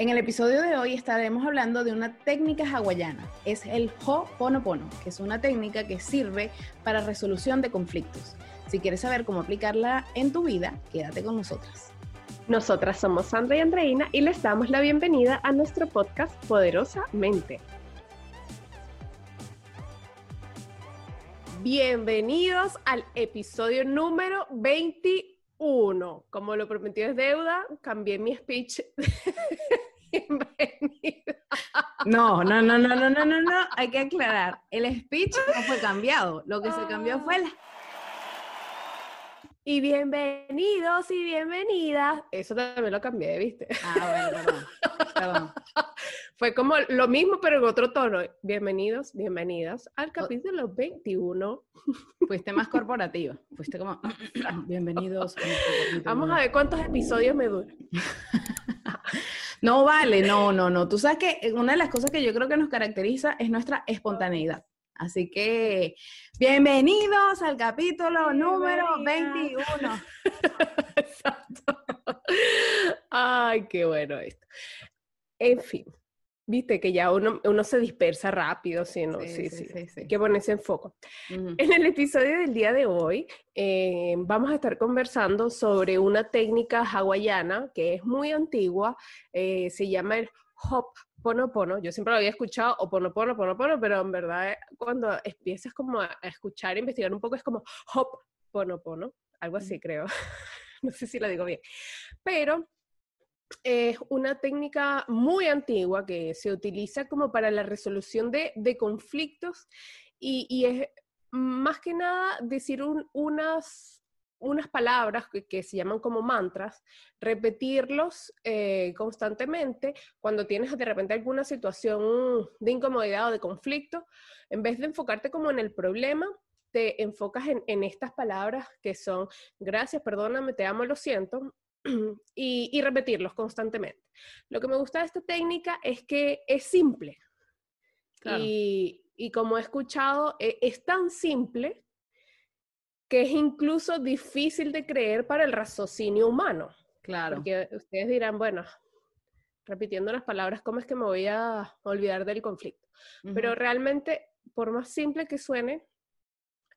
En el episodio de hoy estaremos hablando de una técnica hawaiana. Es el Ho'oponopono, que es una técnica que sirve para resolución de conflictos. Si quieres saber cómo aplicarla en tu vida, quédate con nosotras. Nosotras somos Sandra y Andreina y les damos la bienvenida a nuestro podcast Poderosamente. Bienvenidos al episodio número 21. Como lo prometido es deuda, cambié mi speech Bienvenida. No, no, no, no, no, no, no, no, hay que aclarar. El speech no fue cambiado. Lo que se cambió fue el... Y bienvenidos y bienvenidas. Eso también lo cambié, ¿viste? Ah, bueno, perdón. Fue como lo mismo, pero en otro tono. Bienvenidos, bienvenidas al capítulo 21. Fuiste más corporativa. Fuiste como, bienvenidos. Vamos a ver cuántos episodios me duran. No vale, no, no, no. Tú sabes que una de las cosas que yo creo que nos caracteriza es nuestra espontaneidad. Así que bienvenidos al capítulo número 21. Exacto. Ay, qué bueno esto. En fin, Viste que ya uno, uno se dispersa rápido, ¿sí? ¿no? sí, sí, sí, sí, que ponerse en foco. En el episodio del día de hoy eh, vamos a estar conversando sobre una técnica hawaiana que es muy antigua, eh, se llama el hop ponopono. Yo siempre lo había escuchado o ponopono, ponopono, pero en verdad cuando empiezas como a, escuchar, e investigar un poco es como hop ponopono, algo así creo. no sé si lo digo bien. Pero es una técnica muy antigua que se utiliza como para la resolución de, conflictos y, es más que nada decir unas, unas palabras que, se llaman como mantras, repetirlos eh, constantemente cuando tienes de repente alguna situación de incomodidad o de conflicto, en vez de enfocarte como en el problema, te enfocas en, en, estas palabras que son gracias, perdóname, te amo, lo siento, y, repetirlos constantemente. Lo que me gusta de esta técnica es que es simple. Y, como he escuchado, e, es, tan simple que es incluso difícil de creer para el raciocinio humano. Claro. Porque ustedes dirán, bueno, repitiendo las palabras, ¿cómo es que me voy a olvidar del conflicto? Pero realmente, por más simple que suene,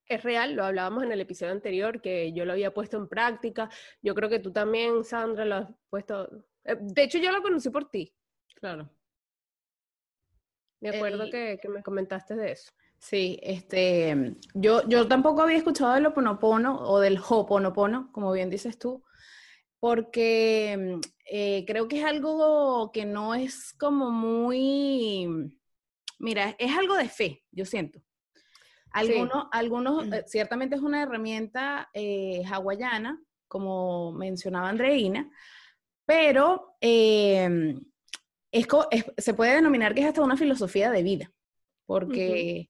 es real, lo hablábamos en el episodio anterior, que yo lo había puesto en práctica. Yo creo que tú también, Sandra, lo has puesto. Eh, de hecho, yo lo conocí por ti. Claro. Me acuerdo que, me comentaste de eso. Sí, este, yo, yo tampoco había escuchado del Oponopono o del Hoponopono, como bien dices tú, porque eh, creo que es algo que no es como muy, mira, es algo de fe, yo siento. Algunos, algunos eh, ciertamente es una herramienta eh, hawaiana, como mencionaba Andreina, pero em, es, se puede denominar que es hasta una filosofía de vida, porque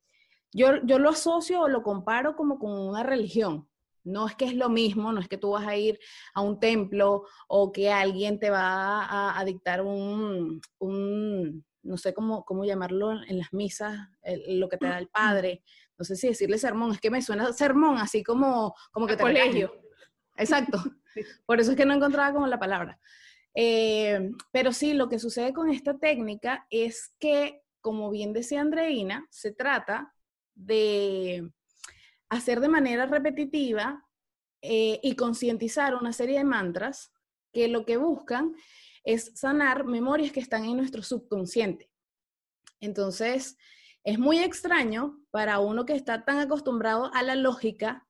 yo, yo lo asocio o lo comparo como con una religión. No es que es lo mismo, no es que tú vas a ir a un templo o que alguien te va a, dictar un, un, no sé cómo, cómo llamarlo en las misas, lo que te da el padre no sé si decirle sermón, es que me suena sermón, así como, como que te colegio. Exacto. Por eso es que no encontraba como la palabra. Eh, pero sí, lo que sucede con esta técnica es que, como bien decía Andreina, se trata de hacer de manera repetitiva eh, y concientizar una serie de mantras que lo que buscan es sanar memorias que están en nuestro subconsciente. Entonces, es muy extraño para uno que está tan acostumbrado a la lógica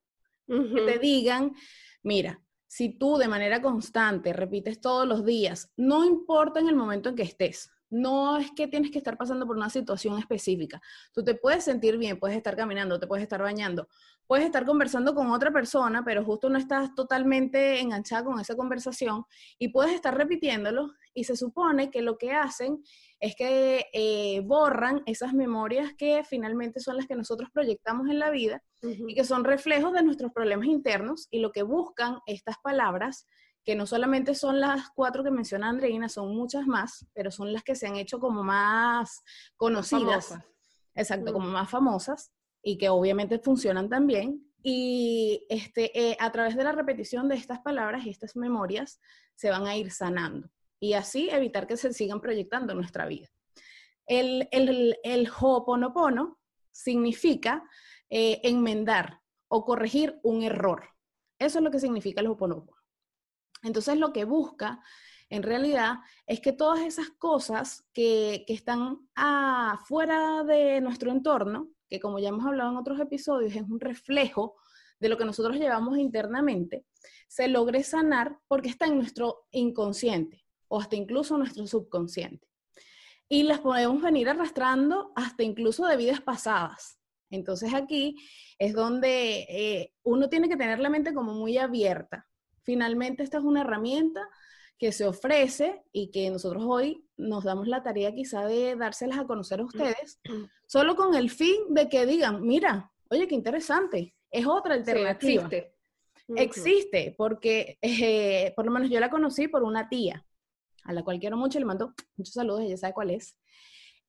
que te digan, mira, si tú de manera constante repites todos los días, no importa en el momento en que estés, no es que tienes que estar pasando por una situación específica. Tú te puedes sentir bien, puedes estar caminando, te puedes estar bañando, puedes estar conversando con otra persona, pero justo no estás totalmente enganchada con esa conversación y puedes estar repitiéndolo y se supone que lo que hacen es que eh, borran esas memorias que finalmente son las que nosotros proyectamos en la vida y que son reflejos de nuestros problemas internos y lo que buscan estas palabras que no solamente son las cuatro que menciona Andreina, son muchas más, pero son las que se han hecho como más conocidas. Exacto, como más famosas y que obviamente funcionan también. Y este, eh, a través de la repetición de estas palabras y estas memorias se van a ir sanando. y así evitar que se sigan proyectando en nuestra vida. El, el, el Ho'oponopono significa eh, enmendar o corregir un error. Eso es lo que significa el Ho'oponopono. Entonces lo que busca en realidad es que todas esas cosas que, están afuera de nuestro entorno, que como ya hemos hablado en otros episodios, es un reflejo de lo que nosotros llevamos internamente, se logre sanar porque está en nuestro inconsciente o hasta incluso nuestro subconsciente. Y las podemos venir arrastrando hasta incluso de vidas pasadas. Entonces aquí es donde eh, uno tiene que tener la mente como muy abierta. Finalmente esta es una herramienta que se ofrece y que nosotros hoy nos damos la tarea quizá de dárselas a conocer a ustedes, solo con el fin de que digan, mira, oye, qué interesante, es otra alternativa. existe. Existe, porque eh, por lo menos yo la conocí por una tía, a la cual quiero mucho, le mando muchos saludos, ella sabe cuál es.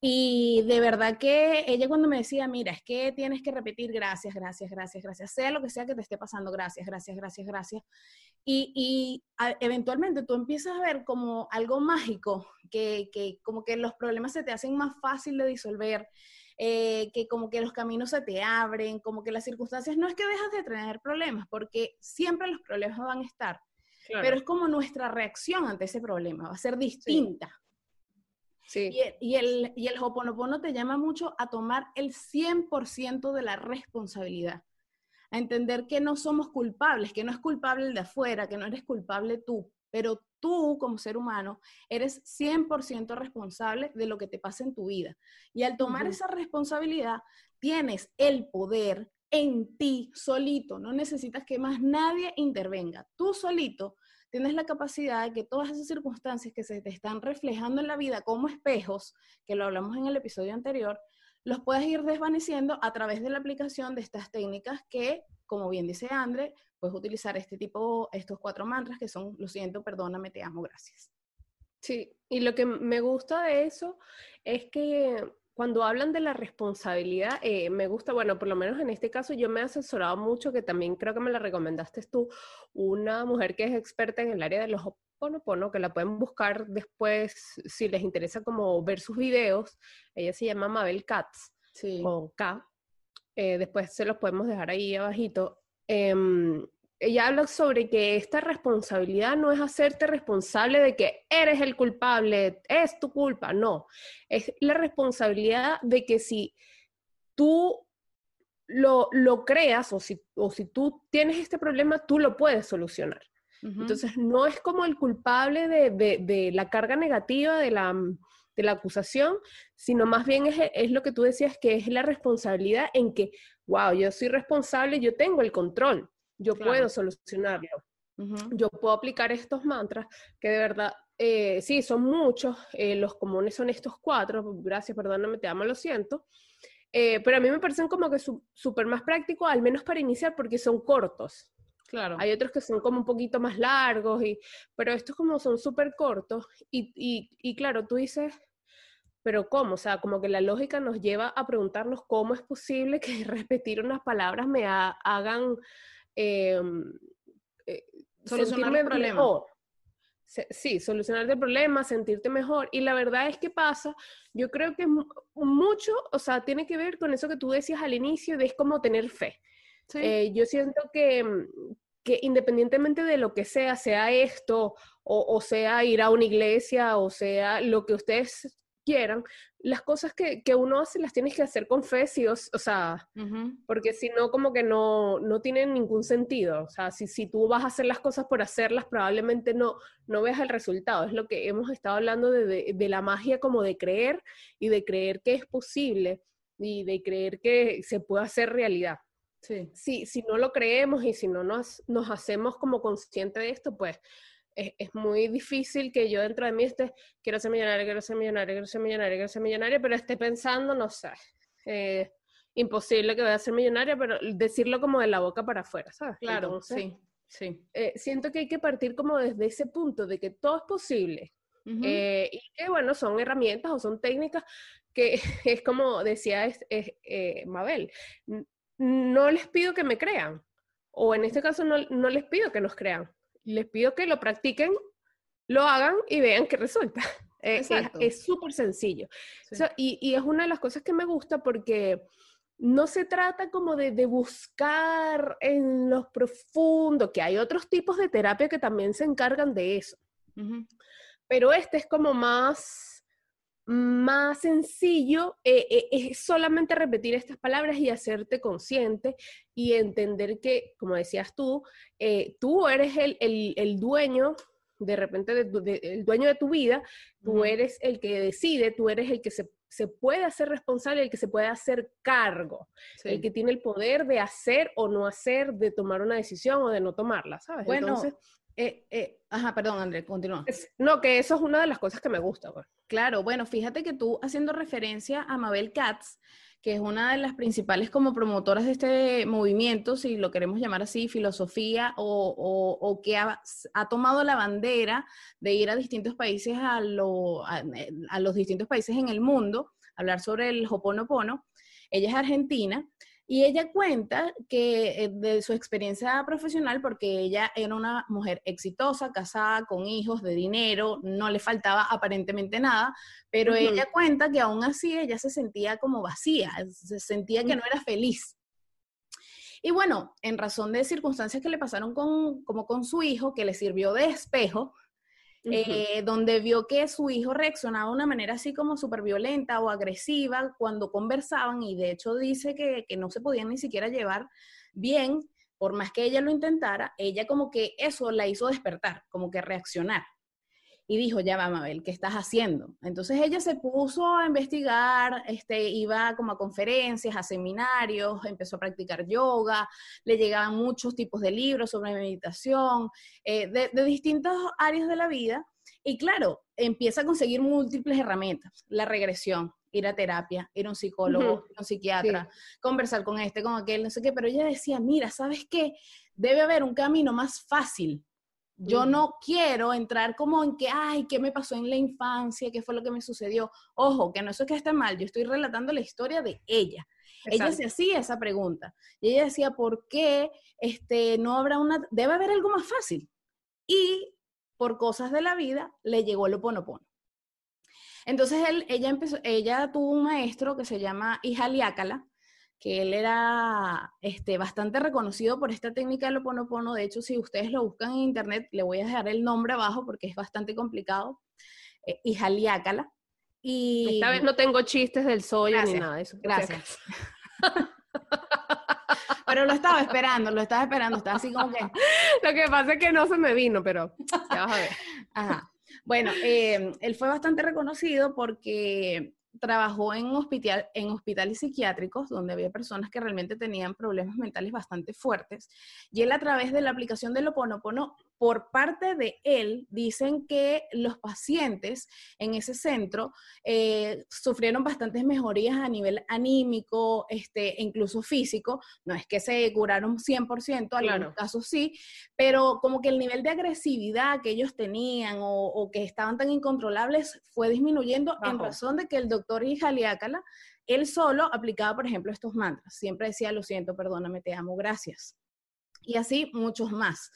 Y de verdad que ella cuando me decía, mira, es que tienes que repetir gracias, gracias, gracias, gracias, sea lo que sea que te esté pasando, gracias, gracias, gracias, gracias. Y, y eventualmente tú empiezas a ver como algo mágico, que, que, como que los problemas se te hacen más fácil de disolver, eh, que como que los caminos se te abren, como que las circunstancias, no es que dejas de tener problemas, porque siempre los problemas van a estar, pero es como nuestra reacción ante ese problema, va a ser distinta. Sí. Y, el, y el Hoponopono te llama mucho a tomar el 100% de la responsabilidad, a entender que no somos culpables, que no es culpable el de afuera, que no eres culpable tú, pero tú como ser humano eres 100% responsable de lo que te pasa en tu vida. Y al tomar esa responsabilidad, tienes el poder en ti solito, no necesitas que más nadie intervenga. Tú solito tienes la capacidad de que todas esas circunstancias que se te están reflejando en la vida como espejos, que lo hablamos en el episodio anterior, los puedes ir desvaneciendo a través de la aplicación de estas técnicas que, como bien dice Andre, puedes utilizar este tipo, estos cuatro mantras que son, lo siento, perdóname, te amo, gracias. Sí, y lo que me gusta de eso es que cuando hablan de la responsabilidad, eh, me gusta, bueno, por lo menos en este caso yo me he asesorado mucho, que también creo que me la recomendaste tú, una mujer que es experta en el área de los Ho'oponopono, que la pueden buscar después si les interesa como ver sus videos. Ella se llama Mabel Katz, con K. Eh, después se los podemos dejar ahí abajito. Em, ella habla sobre que esta responsabilidad no es hacerte responsable de que eres el culpable, es tu culpa, no, es la responsabilidad de que si tú lo, lo creas o si, o si tú tienes este problema, tú lo puedes solucionar. Entonces, no es como el culpable de, de, la carga negativa de la, de la acusación, sino más bien es, es, lo que tú decías, que es la responsabilidad en que, wow, yo soy responsable, yo tengo el control yo puedo solucionarlo. Yo puedo aplicar estos mantras que de verdad, eh, sí, son muchos, eh, los comunes son estos cuatro, gracias, perdóname, te amo, lo siento, eh, pero a mí me parecen como que súper más prácticos, al menos para iniciar, porque son cortos. Claro. Hay otros que son como un poquito más largos, y, pero estos como son súper cortos, y, y, y claro, tú dices, pero ¿cómo? O sea, como que la lógica nos lleva a preguntarnos cómo es posible que repetir unas palabras me hagan Em, eh, solucionar el problema. Mejor. Sí, solucionar el problema, sentirte mejor. Y la verdad es que pasa, yo creo que mucho, o sea, tiene que ver con eso que tú decías al inicio, de es como tener fe. Eh, yo siento que, mm, que independientemente de lo que sea, sea esto, o, o, sea ir a una iglesia, o sea lo que ustedes quieran, las cosas que, que, uno hace las tienes que hacer con fe, sí, o, sea, porque si no, como que no, no tienen ningún sentido. O sea, si, si tú vas a hacer las cosas por hacerlas, probablemente no, no veas el resultado. Es lo que hemos estado hablando de, de, la magia como de creer y de creer que es posible y de creer que se puede hacer realidad. Sí. Si, si no lo creemos y si no nos, nos hacemos como conscientes de esto, pues es, muy difícil que yo dentro de mí esté, quiero ser millonario, quiero ser millonario, quiero ser millonario, quiero ser millonario, pero esté pensando, no sé, eh, imposible que vaya a ser millonaria, pero decirlo como de la boca para afuera, ¿sabes? Claro, sí, sí. Eh, siento que hay que partir como desde ese punto de que todo es posible. Eh, y que bueno, son herramientas o son técnicas que es como decía es, Mabel, no les pido que me crean, o en este caso no, no les pido que nos crean, les pido que lo practiquen lo hagan y vean qué resulta. Eh, es súper sencillo. y, es una de las cosas que me gusta porque no se trata como de, buscar en los profundos, que hay otros tipos de terapia que también se encargan de eso. Pero este es como más, más sencillo, eh, eh, es solamente repetir estas palabras y hacerte consciente y entender que, como decías tú, tú eres el, el dueño de repente el dueño de tu vida, tú eres el que decide, tú eres el que se, puede hacer responsable, el que se puede hacer cargo, el que tiene el poder de hacer o no hacer, de tomar una decisión o de no tomarla, ¿sabes? Bueno, eh, eh, ajá, perdón, André, continúa. no, que eso es una de las cosas que me gusta. Pues. Claro, bueno, fíjate que tú haciendo referencia a Mabel Katz, que es una de las principales como promotoras de este movimiento, si lo queremos llamar así, filosofía, o, que ha, tomado la bandera de ir a distintos países, a, a, los distintos países en el mundo, hablar sobre el Hoponopono. Ella es argentina y ella cuenta que eh, de su experiencia profesional, porque ella era una mujer exitosa, casada, con hijos, de dinero, no le faltaba aparentemente nada, pero ella cuenta que aún así ella se sentía como vacía, se sentía que no era feliz. Y bueno, en razón de circunstancias que le pasaron con, como con su hijo, que le sirvió de espejo, eh, donde vio que su hijo reaccionaba de una manera así como súper violenta o agresiva cuando conversaban y de hecho dice que, que no se podían ni siquiera llevar bien, por más que ella lo intentara, ella como que eso la hizo despertar, como que reaccionar y dijo, ya va, Mabel, ¿qué estás haciendo? Entonces ella se puso a investigar, este, iba como a conferencias, a seminarios, empezó a practicar yoga, le llegaban muchos tipos de libros sobre meditación, eh, de, de distintas áreas de la vida. Y claro, empieza a conseguir múltiples herramientas, la regresión, ir a terapia, ir a un psicólogo, ir a un psiquiatra, conversar con este, con aquel, no sé qué, pero ella decía, mira, ¿sabes qué? Debe haber un camino más fácil yo no quiero entrar como en que, ay, ¿qué me pasó en la infancia? ¿Qué fue lo que me sucedió? Ojo, que no es que esté mal, yo estoy relatando la historia de ella. Ella se hacía esa pregunta. Y ella decía, ¿por qué este, no habrá una, debe haber algo más fácil? Y por cosas de la vida le llegó el oponopono. Entonces él, ella, empezó, ella tuvo un maestro que se llama Ijaliácala, que él era este, bastante reconocido por esta técnica del Oponopono. De hecho, si ustedes lo buscan en internet, le voy a dejar el nombre abajo porque es bastante complicado. Eh, y Jaliácala. Y... Esta vez no tengo chistes del soya ni nada de eso. Gracias. pero lo estaba esperando, lo estaba esperando, estaba así como que... Lo que pasa es que no se me vino, pero ya vas a ver. Ajá. Bueno, eh, él fue bastante reconocido porque trabajó en, hospital, en hospitales psiquiátricos donde había personas que realmente tenían problemas mentales bastante fuertes. Y él a través de la aplicación del Oponopono por parte de él, dicen que los pacientes en ese centro eh, sufrieron bastantes mejorías a nivel anímico, este, incluso físico. No es que se curaron 100%, en algunos casos sí, pero como que el nivel de agresividad que ellos tenían o, que estaban tan incontrolables fue disminuyendo en razón de que el doctor Ijaliácala, él solo aplicaba, por ejemplo, estos mantras. Siempre decía, lo siento, perdóname, te amo, gracias. Y así muchos más.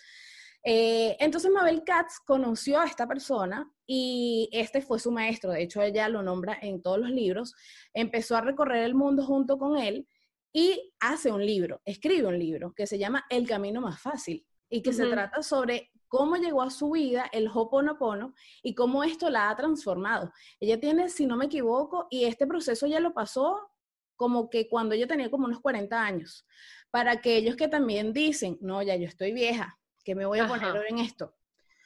Eh, entonces Mabel Katz conoció a esta persona y este fue su maestro, de hecho ella lo nombra en todos los libros, empezó a recorrer el mundo junto con él y hace un libro, escribe un libro que se llama El Camino Más Fácil y que se trata sobre cómo llegó a su vida el Hoponopono y cómo esto la ha transformado. Ella tiene, si no me equivoco, y este proceso ya lo pasó como que cuando ella tenía como unos 40 años. Para aquellos que también dicen, no, ya yo estoy vieja, que me voy a poner en esto.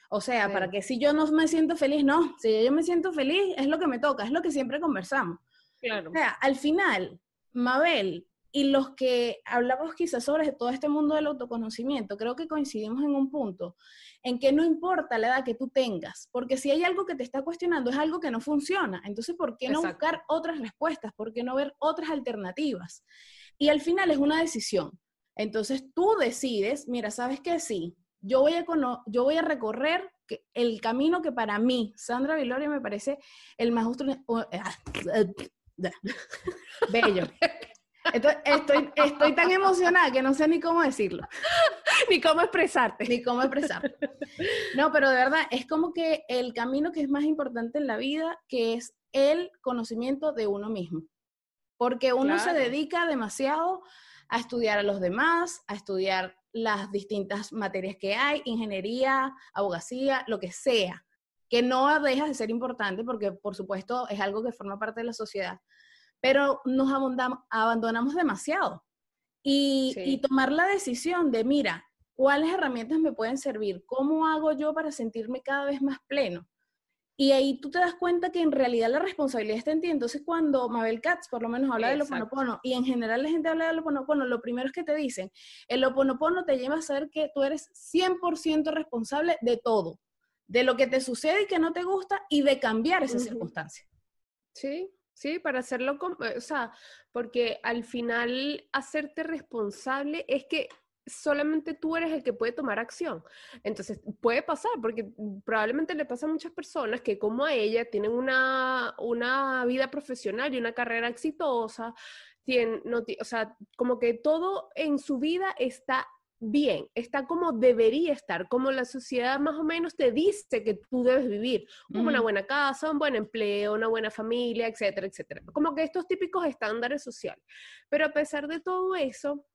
O sea, para que si yo no me siento feliz, no, si yo me siento feliz, es lo que me toca, es lo que siempre conversamos. Claro. O sea, al final, Mabel y los que hablamos quizás sobre todo este mundo del autoconocimiento, creo que coincidimos en un punto en que no importa la edad que tú tengas, porque si hay algo que te está cuestionando, es algo que no funciona. Entonces, ¿por qué no buscar otras respuestas? ¿Por qué no ver otras alternativas? Y al final es una decisión. Entonces tú decides, mira, ¿sabes qué? Sí, yo voy a, yo voy a recorrer el camino que para mí, Sandra Viloria, me parece el más justo. Ah, bello. Estoy, estoy, tan emocionada que no sé ni cómo decirlo. Ni cómo expresarte. Ni cómo expresarte. No, pero de verdad, es como que el camino que es más importante en la vida, que es el conocimiento de uno mismo. Porque uno se dedica demasiado a estudiar a los demás, a estudiar las distintas materias que hay, ingeniería, abogacía, lo que sea, que no deja de ser importante porque por supuesto es algo que forma parte de la sociedad, pero nos abandonamos demasiado. Y, y tomar la decisión de, mira, ¿cuáles herramientas me pueden servir? ¿Cómo hago yo para sentirme cada vez más pleno? Y ahí tú te das cuenta que en realidad la responsabilidad está en ti. Entonces, cuando Mabel Katz, por lo menos, habla de del oponopono, y en general la gente habla del oponopono, lo primero es que te dicen, el oponopono te lleva a saber que tú eres 100% responsable de todo, de lo que te sucede y que no te gusta, y de cambiar esa circunstancia. Sí, sí, para hacerlo, o sea, porque al final hacerte responsable es que solamente tú eres el que puede tomar acción. Entonces, puede pasar, porque probablemente le pasa a muchas personas que como a ella tienen una, una vida profesional y una carrera exitosa, tienen, no, o sea, como que todo en su vida está bien, está como debería estar, como la sociedad más o menos te dice que tú debes vivir, una buena casa, un buen empleo, una buena familia, etcétera, etcétera. Como que estos típicos estándares sociales. Pero a pesar de todo eso,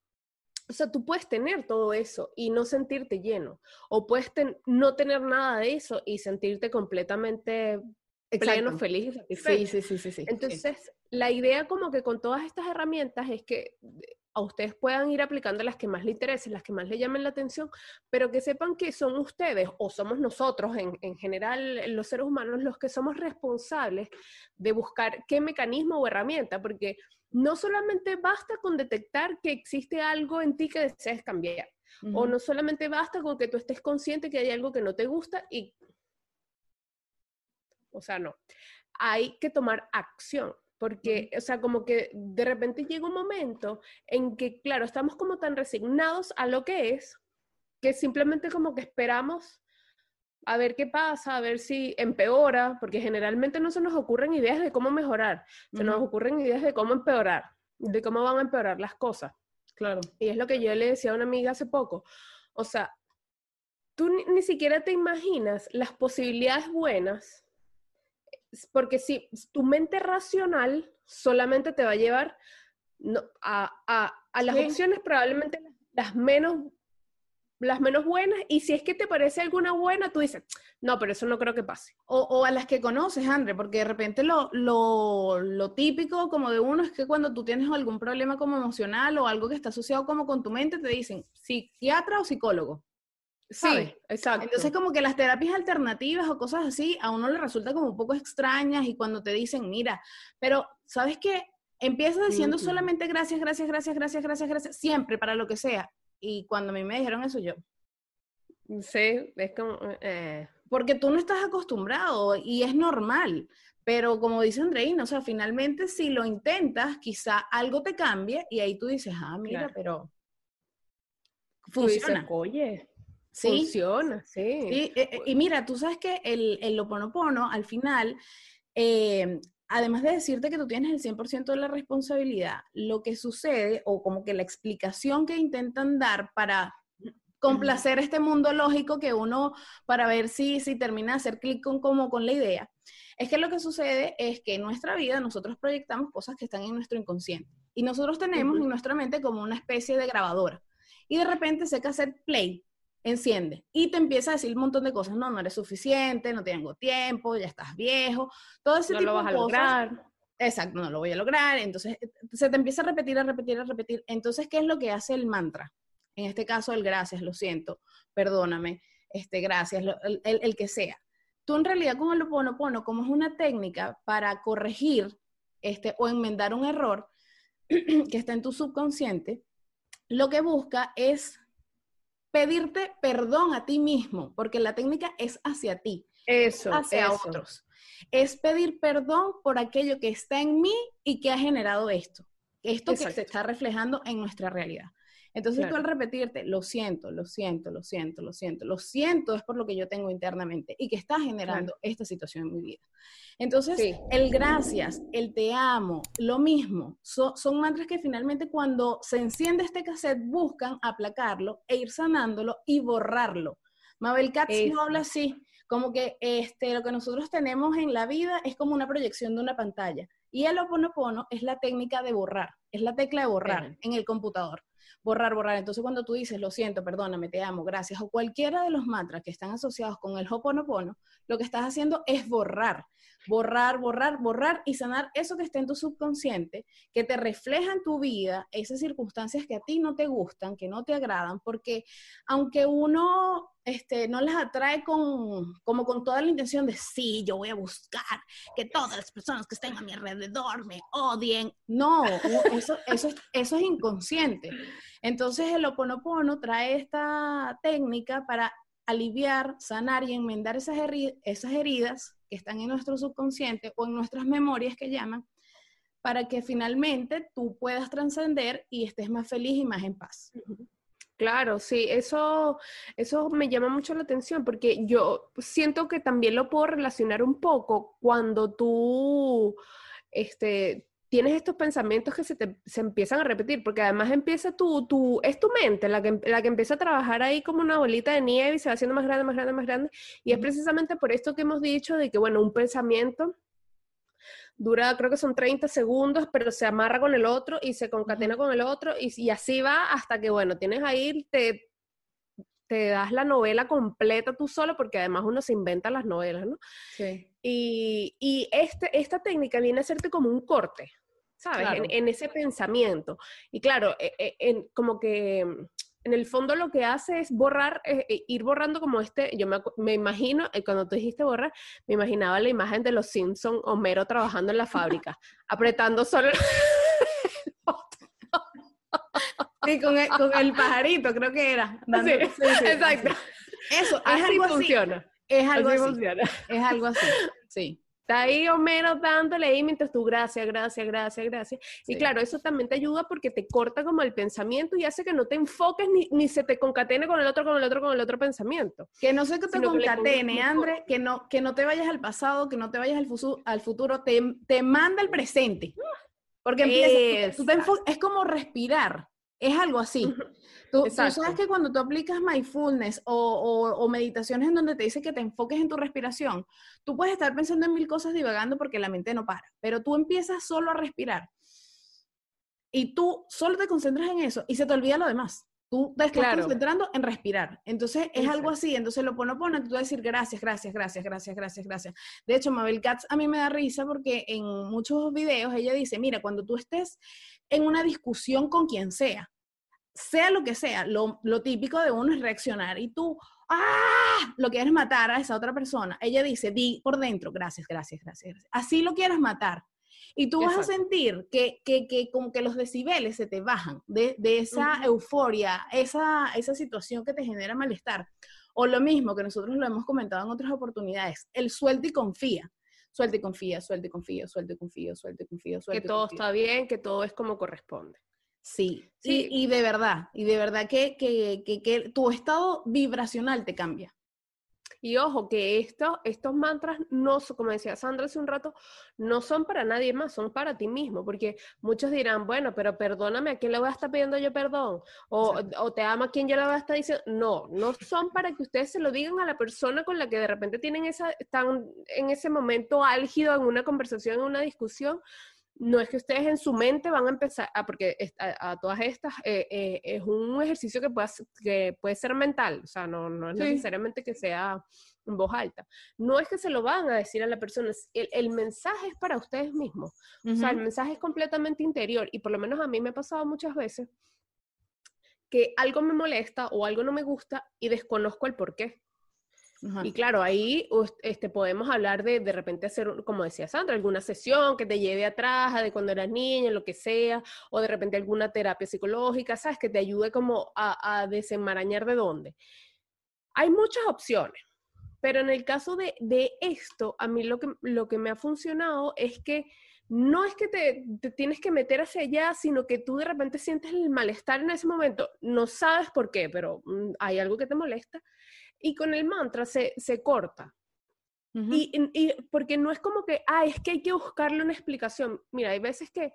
o sea, tú puedes tener todo eso y no sentirte lleno, o puedes no tener nada de eso y sentirte completamente pleno, feliz y satisfecho. Sí, sí, sí, sí. Entonces, la idea como que con todas estas herramientas es que a ustedes puedan ir aplicando las que más les interesen, las que más les llamen la atención, pero que sepan que son ustedes o somos nosotros, en, en general los seres humanos, los que somos responsables de buscar qué mecanismo o herramienta, porque no solamente basta con detectar que existe algo en ti que deseas cambiar, o no solamente basta con que tú estés consciente que hay algo que no te gusta y... O sea, no. Hay que tomar acción, porque, o sea, como que de repente llega un momento en que, claro, estamos como tan resignados a lo que es, que simplemente como que esperamos a ver qué pasa, a ver si empeora, porque generalmente no se nos ocurren ideas de cómo mejorar, se nos ocurren ideas de cómo empeorar, de cómo van a empeorar las cosas. Claro. Y es lo que yo le decía a una amiga hace poco. O sea, tú ni, siquiera te imaginas las posibilidades buenas, porque si tu mente racional solamente te va a llevar a, las opciones probablemente las menos las menos buenas, y si es que te parece alguna buena, tú dices, no, pero eso no creo que pase. O, a las que conoces, André, porque de repente lo, lo, típico como de uno es que cuando tú tienes algún problema como emocional o algo que está asociado como con tu mente, te dicen psiquiatra o psicólogo. Sí, exacto. Entonces como que las terapias alternativas o cosas así a uno le resulta como un poco extrañas y cuando te dicen, mira, pero ¿sabes qué? Empieza diciendo solamente gracias, gracias, gracias, gracias, gracias, gracias, siempre para lo que sea. Y cuando a mí me dijeron eso, yo. Sí, es como. Eh. Porque tú no estás acostumbrado y es normal. Pero como dice Andreina, o sea, finalmente si lo intentas, quizá algo te cambie y ahí tú dices, ah, mira, pero. Funciona. Oye, ¿Sí? funciona, sí. Eh, eh, y mira, tú sabes que el, el Loponopono, al final, eh, además de decirte que tú tienes el 100% de la responsabilidad, lo que sucede o como que la explicación que intentan dar para complacer este mundo lógico que uno, para ver si, si termina de hacer clic con, como con la idea, es que lo que sucede es que en nuestra vida nosotros proyectamos cosas que están en nuestro inconsciente y nosotros tenemos en nuestra mente como una especie de grabadora y de repente se hacer play enciende y te empieza a decir un montón de cosas, no, no eres suficiente, no tengo tiempo, ya estás viejo, todo ese no lo vas a lograr. Exacto, no lo voy a lograr, entonces se te empieza a repetir, a repetir, a repetir. Entonces, ¿qué es lo que hace el mantra? En este caso, el gracias, lo siento, perdóname, este, gracias, el, el, que sea. Tú en realidad con el Oponopono, como es una técnica para corregir este, o enmendar un error que está en tu subconsciente, lo que busca es pedirte perdón a ti mismo, porque la técnica es hacia ti. Eso, hacia otros. Es pedir perdón por aquello que está en mí y que ha generado esto. Esto que se está reflejando en nuestra realidad. Entonces tú al repetirte, lo siento, lo siento, lo siento, lo siento, lo siento es por lo que yo tengo internamente y que está generando esta situación en mi vida. Entonces, el gracias, el te amo, lo mismo, son mantras que finalmente cuando se enciende este cassette buscan aplacarlo e ir sanándolo y borrarlo. Mabel Katz no habla así, como que este, lo que nosotros tenemos en la vida es como una proyección de una pantalla. Y el oponopono es la técnica de borrar, es la tecla de borrar en el computador. Borrar, borrar. Entonces, cuando tú dices, lo siento, perdóname, te amo, gracias, o cualquiera de los mantras que están asociados con el hoponopono, lo que estás haciendo es borrar borrar, borrar, borrar y sanar eso que está en tu subconsciente, que te refleja en tu vida esas circunstancias que a ti no te gustan, que no te agradan, porque aunque uno este, no las atrae con, como con toda la intención de, sí, yo voy a buscar que todas las personas que estén a mi alrededor me odien. No, eso, eso, eso es inconsciente. Entonces el oponopono trae esta técnica para aliviar, sanar y enmendar esas, esas heridas que están en nuestro subconsciente o en nuestras memorias que llaman, para que finalmente tú puedas trascender y estés más feliz y más en paz. Claro, sí, eso, eso me llama mucho la atención porque yo siento que también lo puedo relacionar un poco cuando tú este, tienes estos pensamientos que se, te, se empiezan a repetir, porque además empieza tu, tu, es tu mente la que, la que empieza a trabajar ahí como una bolita de nieve y se va haciendo más grande, más grande, más grande. Y es precisamente por esto que hemos dicho de que, bueno, un pensamiento dura, creo que son 30 segundos, pero se amarra con el otro y se concatena con el otro y, y, así va hasta que, bueno, tienes ahí, te, te das la novela completa tú solo, porque además uno se inventa las novelas, ¿no? Sí. Y, y este, esta técnica viene a hacerte como un corte, ¿sabes? En, ese pensamiento. Y claro, e, e, en, como que mm, en el fondo lo que hace es borrar, eh, ir borrando como este, yo me, me imagino, eh, cuando tú dijiste borrar, me imaginaba la imagen de los Simpson, Homero trabajando en la fábrica, apretando solo... Sí, con el, pajarito, creo que era. sí, exacto. Eso, es así algo funciona. Así. Es algo así. Funciona. Es algo así, sí. Está ahí Homero dándole ahí mientras tú, gracias, gracias, gracias, gracias. Y claro, eso también te ayuda porque te corta como el pensamiento y hace que no te enfoques ni, ni se te concatene con el otro, con el otro, con el otro pensamiento. Que no se te concatene, André, que no, que no te vayas al pasado, que no te vayas al, futuro, al futuro te, te manda el presente. Porque empieza, es como respirar. Es algo así. Tú, sabes que cuando tú aplicas mindfulness o, o, meditaciones en donde te dice que te enfoques en tu respiración, tú puedes estar pensando en mil cosas divagando porque la mente no para, pero tú empiezas solo a respirar y tú solo te concentras en eso y se te olvida lo demás. Tú te estás concentrando en respirar. Entonces es algo así. Entonces lo pone, pone, tú vas a decir gracias, gracias, gracias, gracias, gracias, gracias. De hecho, Mabel Katz a mí me da risa porque en muchos videos ella dice, mira, cuando tú estés en una discusión con quien sea, sea lo que sea, lo, típico de uno es reaccionar y tú, ¡ah! Lo quieres matar a esa otra persona. Ella dice, di por dentro, gracias, gracias, gracias. gracias. Así lo quieres matar. Y tú vas a sentir que, que, que, como que los decibeles se te bajan de, de esa euforia, esa, esa situación que te genera malestar. O lo mismo que nosotros lo hemos comentado en otras oportunidades, el suelta y confía. Suelta y confía, suelta y confía, suelta y confía, suelta y confía, suelta Que todo está bien, que todo es como corresponde. Sí, sí. Y, de verdad, y de verdad que, que, que tu estado vibracional te cambia. Y ojo, que esto, estos mantras no son, como decía Sandra hace un rato, no son para nadie más, son para ti mismo, porque muchos dirán, bueno, pero perdóname, ¿a quién le voy a estar pidiendo yo perdón? O, o te ama a quien yo le voy a estar diciendo, no, no son para que ustedes se lo digan a la persona con la que de repente tienen esa, están en ese momento álgido en una conversación, en una discusión, no es que ustedes en su mente van a empezar, a, porque a, todas estas eh, eh, es un ejercicio que puede, que puede ser mental, o sea, no, no es necesariamente que sea en voz alta. No es que se lo van a decir a la persona, el, el mensaje es para ustedes mismos, o sea, el mensaje es completamente interior y por lo menos a mí me ha pasado muchas veces que algo me molesta o algo no me gusta y desconozco el por qué. Y claro, ahí este, podemos hablar de de repente hacer, como decía Sandra, alguna sesión que te lleve atrás, de cuando eras niña, lo que sea, o de repente alguna terapia psicológica, ¿sabes? Que te ayude como a, desenmarañar de dónde. Hay muchas opciones, pero en el caso de, de, esto, a mí lo que, lo que me ha funcionado es que no es que te, tienes que meter hacia allá, sino que tú de repente sientes el malestar en ese momento, no sabes por qué, pero mm, hay algo que te molesta, y con el mantra se, se corta. y, y, porque no es como que, ah, es que hay que buscarle una explicación. Mira, hay veces que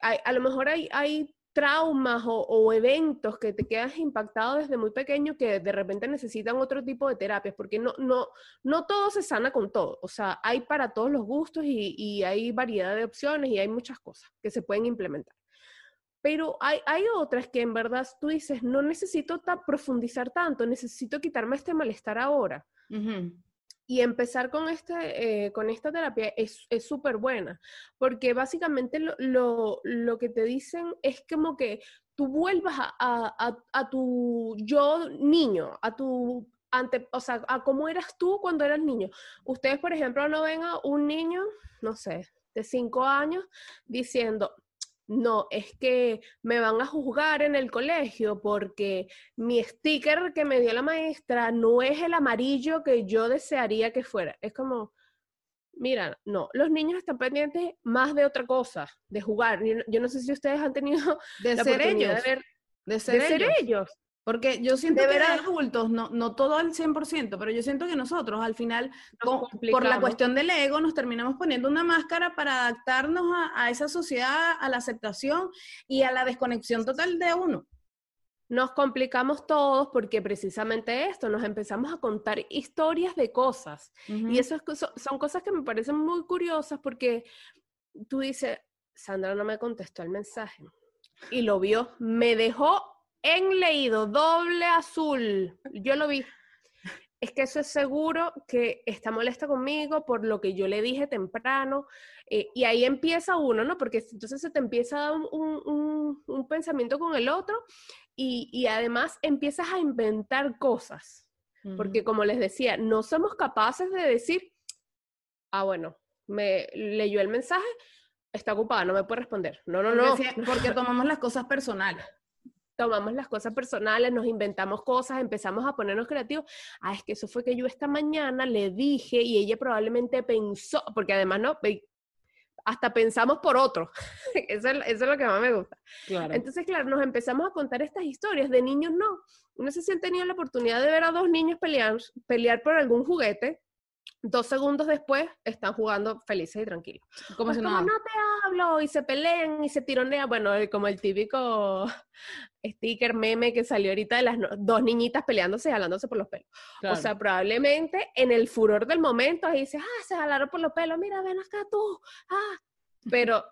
hay, a lo mejor hay, hay traumas o, eventos que te quedas impactado desde muy pequeño que de repente necesitan otro tipo de terapias, porque no, no, no todo se sana con todo, o sea, hay para todos los gustos y, y hay variedad de opciones y hay muchas cosas que se pueden implementar. Pero hay, hay otras que en verdad tú dices, no necesito profundizar tanto, necesito quitarme este malestar ahora. Y empezar con, este, eh, con esta terapia es súper buena, porque básicamente lo, lo, lo, que te dicen es como que tú vuelvas a, a, a, tu yo niño, a tu ante, o sea, a cómo eras tú cuando eras niño. Ustedes, por ejemplo, no ven a un niño, no sé, de cinco años diciendo, no, es que me van a juzgar en el colegio porque mi sticker que me dio la maestra no es el amarillo que yo desearía que fuera. Es como, mira, no, los niños están pendientes más de otra cosa, de jugar. Yo, no sé si ustedes han tenido de ser ellos, de, ver, de ser, ellos. Porque yo siento que adultos, no, no todo al 100%, pero yo siento que nosotros al final, por la cuestión del ego, nos terminamos poniendo una máscara para adaptarnos a, esa sociedad, a la aceptación y a la desconexión total de uno. Nos complicamos todos porque precisamente esto, nos empezamos a contar historias de cosas. Y eso son cosas que me parecen muy curiosas porque tú dices, Sandra no me contestó el mensaje y lo vio, me dejó en leído, doble azul. Yo lo vi. Es que eso es seguro que está molesta conmigo por lo que yo le dije temprano. Eh, y ahí empieza uno, ¿no? Porque entonces se te empieza a dar un, un, pensamiento con el otro y, y, además empiezas a inventar cosas. Porque como les decía, no somos capaces de decir, ah, bueno, me leyó el mensaje, está ocupada, no me puede responder. No, no, no. porque tomamos las cosas personales tomamos las cosas personales, nos inventamos cosas, empezamos a ponernos creativos. Ah, es que eso fue que yo esta mañana le dije y ella probablemente pensó, porque además no, hasta pensamos por otro. eso, es, lo que más me gusta. Entonces, claro, nos empezamos a contar estas historias. De niños no. No sé si han tenido la oportunidad de ver a dos niños pelear, pelear por algún juguete dos segundos después están jugando felices y tranquilos. Como pues si no. no te hablo y se pelean y se tironean, bueno, como el típico sticker meme que salió ahorita de las dos niñitas peleándose y jalándose por los pelos. O sea, probablemente en el furor del momento ahí dices, ah, se jalaron por los pelos, mira, ven acá tú, ah, pero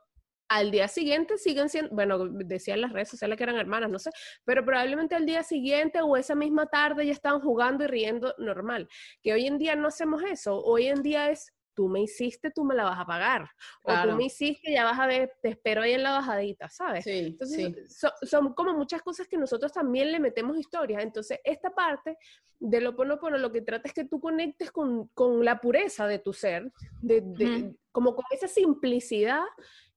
al día siguiente siguen siendo, bueno, decían las redes sociales que eran hermanas, no sé, pero probablemente al día siguiente o esa misma tarde ya estaban jugando y riendo normal. Que hoy en día no hacemos eso, hoy en día es, tú me hiciste, tú me la vas a pagar, o tú me hiciste, ya vas a ver, te espero ahí en la bajadita, ¿sabes? Sí, Entonces, son como muchas cosas que nosotros también le metemos historias. Entonces, esta parte de lo ponopono lo que trata es que tú conectes con, con la pureza de tu ser, de, como con esa simplicidad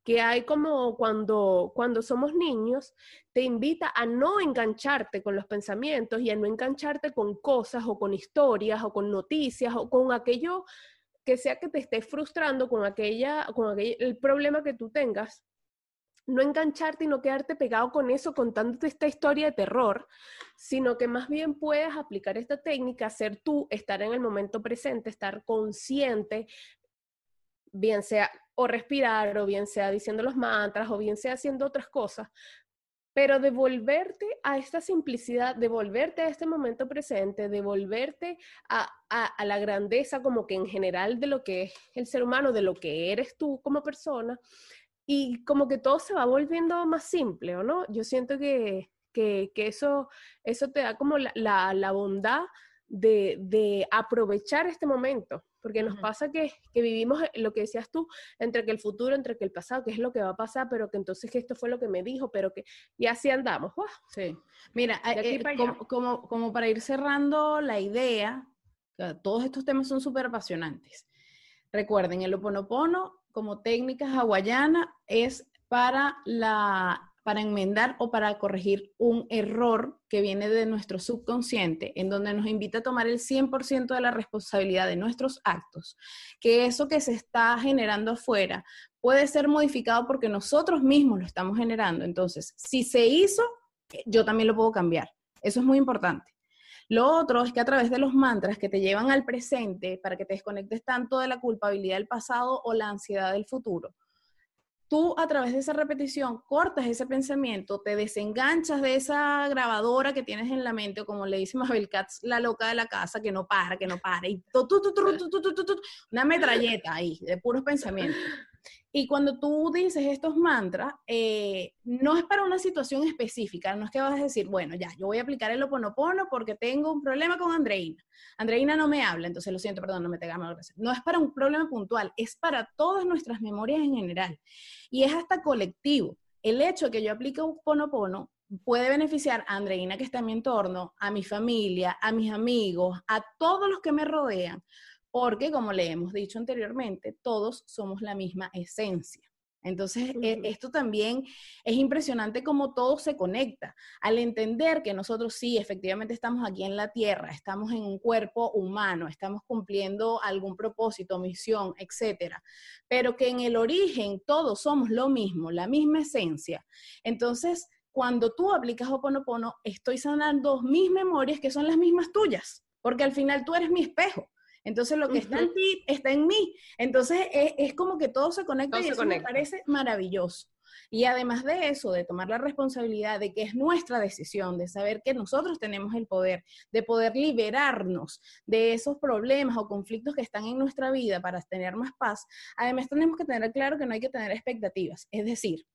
que hay como cuando, cuando somos niños, te invita a no engancharte con los pensamientos y a no engancharte con cosas o con historias o con noticias o con aquello que sea que te esté frustrando con aquella, con el problema que tú tengas, no engancharte y no quedarte pegado con eso contándote esta historia de terror, sino que más bien puedas aplicar esta técnica, ser tú, estar en el momento presente, estar consciente, bien sea o respirar, o bien sea diciendo los mantras, o bien sea haciendo otras cosas, pero devolverte a esta simplicidad, devolverte a este momento presente, devolverte a, a, la grandeza como que en general de lo que es el ser humano, de lo que eres tú como persona, y como que todo se va volviendo más simple, ¿o no? Yo siento que, que, eso, eso te da como la, la bondad de, de, aprovechar este momento, porque nos pasa que, que, vivimos lo que decías tú, entre que el futuro, entre que el pasado, que es lo que va a pasar, pero que entonces que esto fue lo que me dijo, pero que, y así andamos. Sí. Mira, eh, eh, como, como, como, para ir cerrando la idea, todos estos temas son súper apasionantes. Recuerden, el oponopono como técnica hawaiana es para la para enmendar o para corregir un error que viene de nuestro subconsciente, en donde nos invita a tomar el 100% de la responsabilidad de nuestros actos, que eso que se está generando afuera puede ser modificado porque nosotros mismos lo estamos generando. Entonces, si se hizo, yo también lo puedo cambiar. Eso es muy importante. Lo otro es que a través de los mantras que te llevan al presente para que te desconectes tanto de la culpabilidad del pasado o la ansiedad del futuro, tú a través de esa repetición cortas ese pensamiento, te desenganchas de esa grabadora que tienes en la mente, o como le dice Mabel Katz, la loca de la casa, que no para, que no para, y una metralleta ahí de puros pensamientos. Y cuando tú dices estos mantras, eh, no es para una situación específica, no es que vas a decir, bueno, ya, yo voy a aplicar el oponopono porque tengo un problema con Andreina. Andreina no me habla, entonces lo siento, perdón, no me te gracia. No es para un problema puntual, es para todas nuestras memorias en general. Y es hasta colectivo. El hecho de que yo aplique oponopono puede beneficiar a Andreina que está en mi entorno, a mi familia, a mis amigos, a todos los que me rodean, porque como le hemos dicho anteriormente, todos somos la misma esencia. Entonces, e, esto también es impresionante cómo todo se conecta. Al entender que nosotros sí, efectivamente estamos aquí en la Tierra, estamos en un cuerpo humano, estamos cumpliendo algún propósito, misión, etcétera, pero que en el origen todos somos lo mismo, la misma esencia. Entonces, cuando tú aplicas Hoponopono, estoy sanando mis memorias que son las mismas tuyas, porque al final tú eres mi espejo. Entonces lo que está en ti está en mí. Entonces es, como que todo se conecta y eso me parece maravilloso. Y además de eso, de tomar la responsabilidad de que es nuestra decisión, de saber que nosotros tenemos el poder, de poder liberarnos de esos problemas o conflictos que están en nuestra vida para tener más paz, además tenemos que tener claro que no hay que tener expectativas. Es decir,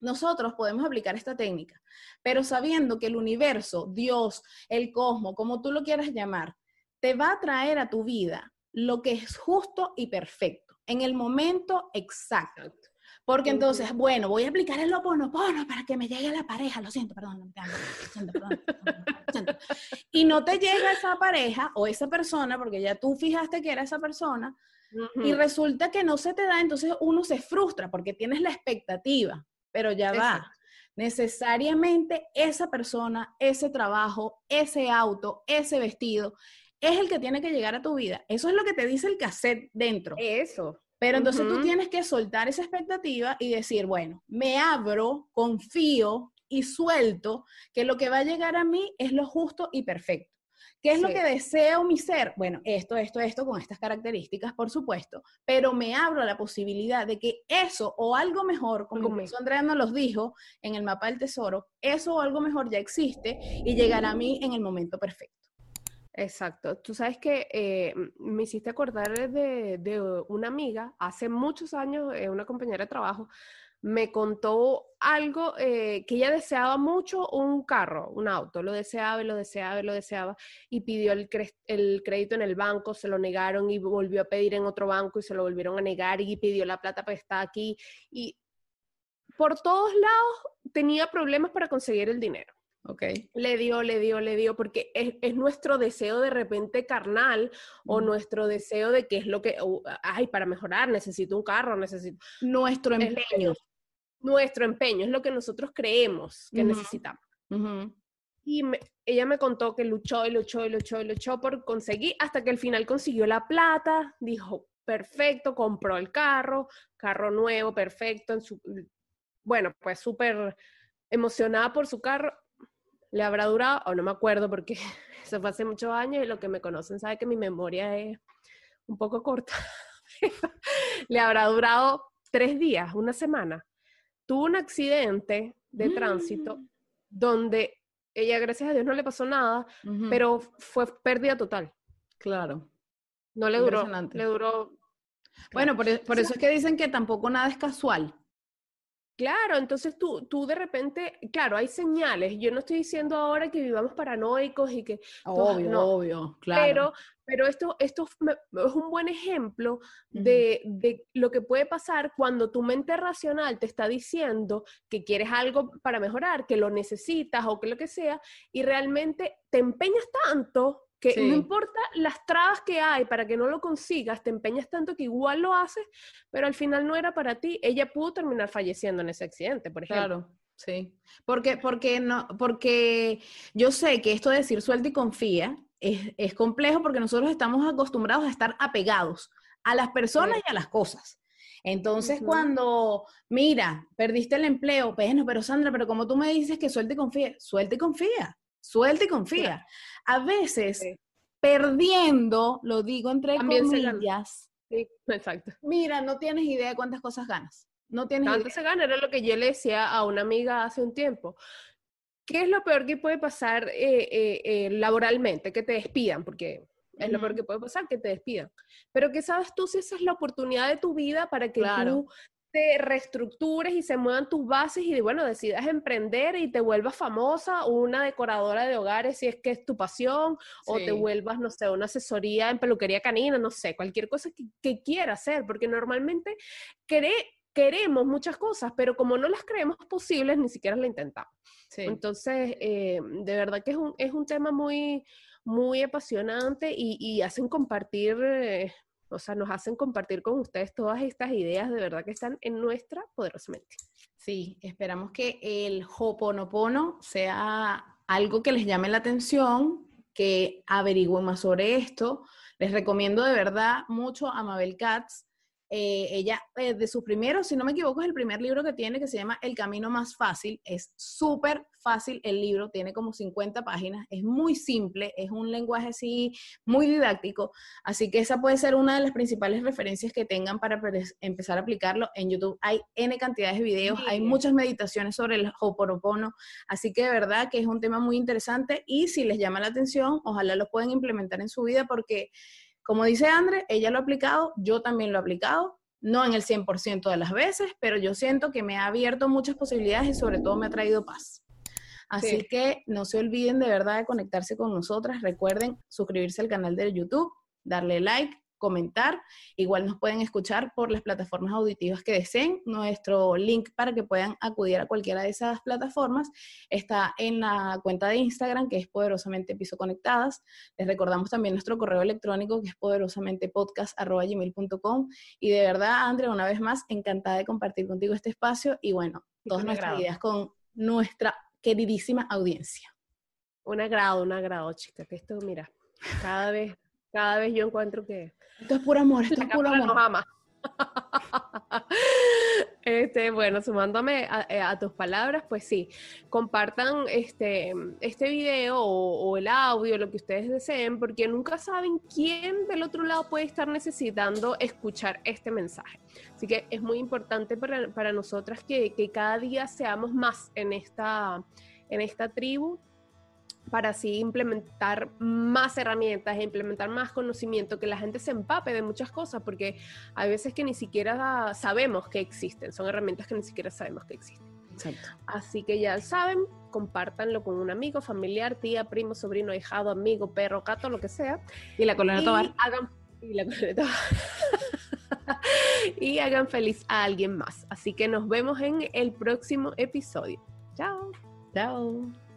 nosotros podemos aplicar esta técnica, pero sabiendo que el universo, Dios, el cosmos, como tú lo quieras llamar, te va a traer a tu vida lo que es justo y perfecto, en el momento exacto. Porque entonces, bueno, voy a aplicar el oponopono para que me llegue la pareja. Lo siento, perdón, lo siento, perdón, Y no te llega esa pareja o esa persona, porque ya tú fijaste que era esa persona, y resulta que no se te da, entonces uno se frustra porque tienes la expectativa, pero ya va. Necesariamente esa persona, ese trabajo, ese auto, ese vestido, es el que tiene que llegar a tu vida. Eso es lo que te dice el cassette dentro. Eso. Pero entonces tú tienes que soltar esa expectativa y decir, bueno, me abro, confío y suelto que lo que va a llegar a mí es lo justo y perfecto. ¿Qué es lo que deseo mi ser? Bueno, esto, esto, esto, con estas características, por supuesto, pero me abro a la posibilidad de que eso o algo mejor, como Andrea nos los dijo en el mapa del tesoro, eso o algo mejor ya existe y llegará a mí en el momento perfecto. Exacto. Tú sabes que eh, me hiciste acordar de, una amiga, hace muchos años, eh, una compañera de trabajo, me contó algo eh, que ella deseaba mucho, un carro, un auto, lo deseaba y lo deseaba y lo deseaba, y pidió el, el, crédito en el banco, se lo negaron y volvió a pedir en otro banco y se lo volvieron a negar y pidió la plata para estar aquí. Y por todos lados tenía problemas para conseguir el dinero. Okay. Le dio, le dio, le dio, porque es, nuestro deseo de repente carnal o nuestro deseo de que es lo que, ay, para mejorar necesito un carro, necesito... Nuestro empeño. nuestro empeño, es lo que nosotros creemos que necesitamos. Y ella me contó que luchó y luchó y luchó y luchó por conseguir, hasta que al final consiguió la plata, dijo, perfecto, compró el carro, carro nuevo, perfecto, en su, bueno, pues súper emocionada por su carro le habrá durado, o no me acuerdo porque eso fue hace muchos años y lo que me conocen sabe que mi memoria es un poco corta. le habrá durado tres días, una semana. Tuvo un accidente de tránsito mm. donde ella, gracias a Dios, no le pasó nada, pero fue pérdida total. Claro. No le duró. Le duró. Bueno, por, e, por eso es que dicen que tampoco nada es casual. Claro, entonces tú, tú de repente, claro, hay señales. Yo no estoy diciendo ahora que vivamos paranoicos y que... Obvio, no, obvio, claro. Pero, pero esto, esto es un buen ejemplo de, de, lo que puede pasar cuando tu mente racional te está diciendo que quieres algo para mejorar, que lo necesitas o que lo que sea, y realmente te empeñas tanto que no importa las trabas que hay para que no lo consigas, te empeñas tanto que igual lo haces, pero al final no era para ti. Ella pudo terminar falleciendo en ese accidente, por ejemplo. Claro. Sí, porque, porque, no, porque yo sé que esto de decir suelta y confía es, complejo porque nosotros estamos acostumbrados a estar apegados a las personas y a las cosas. Entonces, cuando, mira, perdiste el empleo, bueno, pero Sandra, pero como tú me dices que suelte y confía, suelta y confía, suelta y confía. A veces, perdiendo, lo digo entre comillas. Sí, exacto. Mira, no tienes idea de cuántas cosas ganas. No tienes Tanto se gana, era lo que yo le decía a una amiga hace un tiempo. ¿Qué es lo peor que puede pasar eh, eh, eh, laboralmente? Que te despidan, porque es lo peor que puede pasar, que te despidan. Pero que sabes tú si esa es la oportunidad de tu vida para que tú te reestructures y se muevan tus bases y bueno, decidas emprender y te vuelvas famosa o una decoradora de hogares si es que es tu pasión o te vuelvas, no sé, una asesoría en peluquería canina, no sé, cualquier cosa que, que quieras hacer, porque normalmente queremos muchas cosas, pero como no las creemos posibles, ni siquiera la intentamos. Entonces, eh, de verdad que es un, es un tema muy, muy apasionante y, hacen compartir, eh, o sea, nos hacen compartir con ustedes todas estas ideas de verdad que están en nuestra poderosamente. Sí, esperamos que el Hoponopono sea algo que les llame la atención, que averigüen más sobre esto. Les recomiendo de verdad mucho a Mabel Katz, eh, ella, eh, de sus primeros, si no me equivoco, es el primer libro que tiene que se llama El Camino Más Fácil. Es súper fácil el libro, tiene como 50 páginas, es muy simple, es un lenguaje así muy didáctico, así que esa puede ser una de las principales referencias que tengan para empezar a aplicarlo. En YouTube hay N cantidades de videos, hay muchas meditaciones sobre el Ho'oponopono, así que de verdad que es un tema muy interesante y si les llama la atención, ojalá lo puedan implementar en su vida porque como dice André, ella lo ha aplicado, yo también lo he aplicado, no en el 100% de las veces, pero yo siento que me ha abierto muchas posibilidades y sobre todo me ha traído paz. Así que no se olviden de verdad de conectarse con nosotras. Recuerden suscribirse al canal de YouTube, darle like, comentar. Igual nos pueden escuchar por las plataformas auditivas que deseen. Nuestro link para que puedan acudir a cualquiera de esas plataformas está en la cuenta de Instagram, que es poderosamente piso conectadas. Les recordamos también nuestro correo electrónico, que es poderosamente podcast.gmail.com. Y de verdad, Andrea, una vez más, encantada de compartir contigo este espacio y bueno, todas nuestras ideas con nuestra queridísima audiencia. Un agrado, un agrado, chica, que esto, mira, cada vez cada vez yo encuentro que... Esto es puro amor, esto es puro amor. Nos ama. Este, bueno, sumándome eh, a, tus palabras, pues sí, compartan este, este video o, el audio, lo que ustedes deseen, porque nunca saben quién del otro lado puede estar necesitando escuchar este mensaje. Así que es muy importante para, para nosotras que, que, cada día seamos más en esta, en esta tribu para así implementar más herramientas, e implementar más conocimiento, que la gente se empape de muchas cosas, porque hay veces que ni siquiera sabemos que existen, son herramientas que ni siquiera sabemos que existen. Exacto. Así que ya saben, compártanlo con un amigo, familiar, tía, primo, sobrino, hijado, amigo, perro, gato, lo que sea. Y la colonia Tobar. Hagan, y la colonia y hagan feliz a alguien más. Así que nos vemos en el próximo episodio. Chao. Chao.